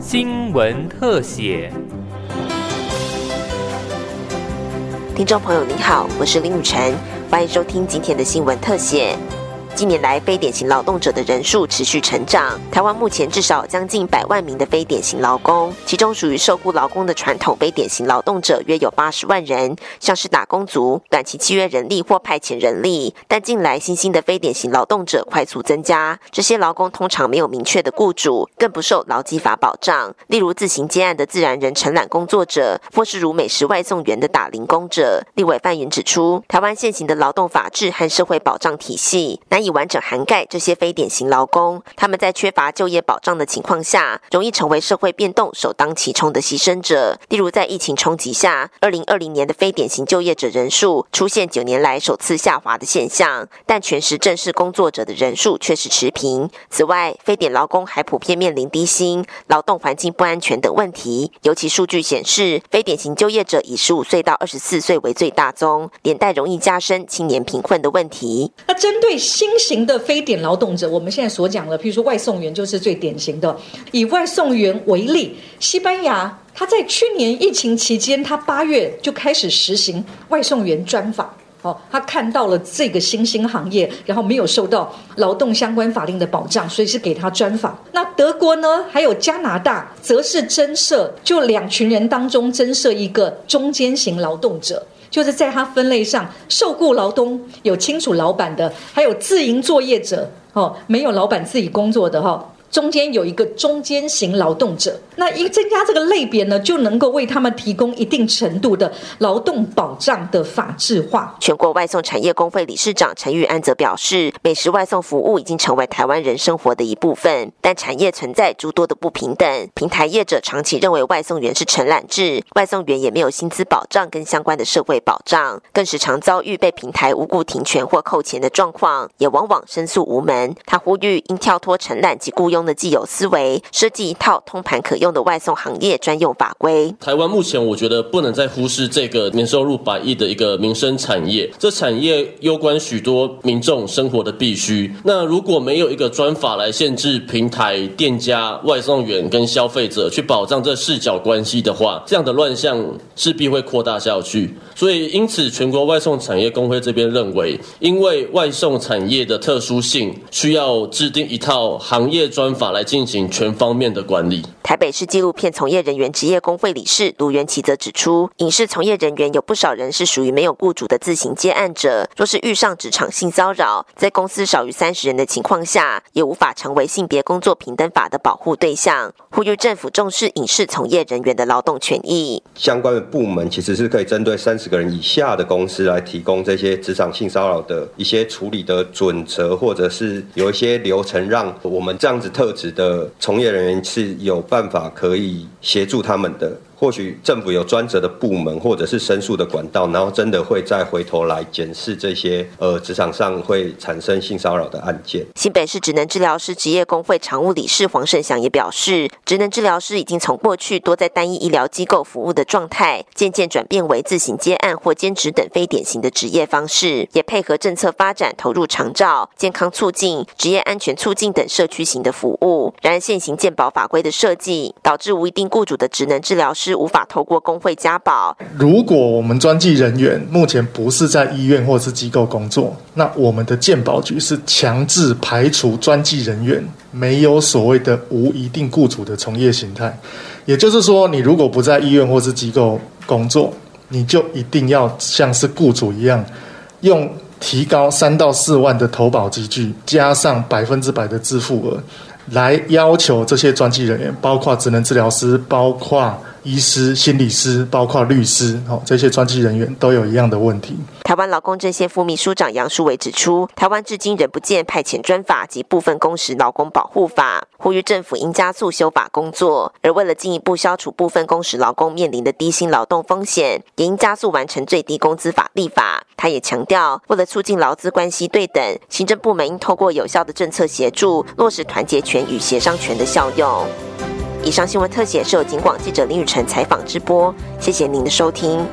新闻特写。听众朋友您好，我是林雨晨，欢迎收听今天的新闻特写。近年来，非典型劳动者的人数持续成长。台湾目前至少将近百万名的非典型劳工，其中属于受雇劳工的传统非典型劳动者约有八十万人，像是打工族、短期契约人力或派遣人力。但近来新兴的非典型劳动者快速增加，这些劳工通常没有明确的雇主，更不受劳基法保障。例如自行接案的自然人承揽工作者，或是如美食外送员的打零工者。立委范云指出，台湾现行的劳动法制和社会保障体系难。以完整涵盖这些非典型劳工，他们在缺乏就业保障的情况下，容易成为社会变动首当其冲的牺牲者。例如，在疫情冲击下，二零二零年的非典型就业者人数出现九年来首次下滑的现象，但全时正式工作者的人数却是持平。此外，非典劳工还普遍面临低薪、劳动环境不安全等问题。尤其数据显示，非典型就业者以十五岁到二十四岁为最大宗，连带容易加深青年贫困的问题。那针对新新型的非典劳动者，我们现在所讲的，譬如说外送员就是最典型的。以外送员为例，西班牙他在去年疫情期间，他八月就开始实行外送员专法。哦，他看到了这个新兴行业，然后没有受到劳动相关法令的保障，所以是给他专访。那德国呢，还有加拿大，则是增设，就两群人当中增设一个中间型劳动者。就是在他分类上，受雇劳动有清楚老板的，还有自营作业者，哦，没有老板自己工作的哈。中间有一个中间型劳动者，那一增加这个类别呢，就能够为他们提供一定程度的劳动保障的法制化。全国外送产业工会理事长陈玉安则表示，美食外送服务已经成为台湾人生活的一部分，但产业存在诸多的不平等。平台业者长期认为外送员是承揽制，外送员也没有薪资保障跟相关的社会保障，更时常遭遇被平台无故停权或扣钱的状况，也往往申诉无门。他呼吁应跳脱承揽及雇佣。的既有思维，设计一套通盘可用的外送行业专用法规。台湾目前我觉得不能再忽视这个年收入百亿的一个民生产业，这产业攸关许多民众生活的必须。那如果没有一个专法来限制平台店家、外送员跟消费者去保障这视角关系的话，这样的乱象势必会扩大下去。所以，因此全国外送产业工会这边认为，因为外送产业的特殊性，需要制定一套行业专。法来进行全方面的管理。台北市纪录片从业人员职业工会理事卢元奇则指出，影视从业人员有不少人是属于没有雇主的自行接案者，若是遇上职场性骚扰，在公司少于三十人的情况下，也无法成为性别工作平等法的保护对象。呼吁政府重视影视从业人员的劳动权益。相关的部门其实是可以针对三十个人以下的公司来提供这些职场性骚扰的一些处理的准则，或者是有一些流程，让我们这样子特。特质的从业人员是有办法可以协助他们的。或许政府有专责的部门，或者是申诉的管道，然后真的会再回头来检视这些呃职场上会产生性骚扰的案件。新北市职能治疗师职业工会常务理事黄胜祥也表示，职能治疗师已经从过去多在单一医疗机构服务的状态，渐渐转变为自行接案或兼职等非典型的职业方式，也配合政策发展投入长照、健康促进、职业安全促进等社区型的服务。然而现行健保法规的设计，导致无一定雇主的职能治疗师。无法透过工会加保。如果我们专技人员目前不是在医院或是机构工作，那我们的健保局是强制排除专技人员没有所谓的无一定雇主的从业形态。也就是说，你如果不在医院或是机构工作，你就一定要像是雇主一样，用提高三到四万的投保积聚，加上百分之百的自付额，来要求这些专技人员，包括职能治疗师，包括。医师、心理师，包括律师，哦，这些专技人员都有一样的问题。台湾劳工阵线副秘书长杨淑伟指出，台湾至今仍不见派遣专法及部分工时劳工保护法，呼吁政府应加速修法工作。而为了进一步消除部分工时劳工面临的低薪劳动风险，也应加速完成最低工资法立法。他也强调，为了促进劳资关系对等，行政部门应透过有效的政策协助，落实团结权与协商权的效用。以上新闻特写是由警广记者林雨辰采访直播，谢谢您的收听。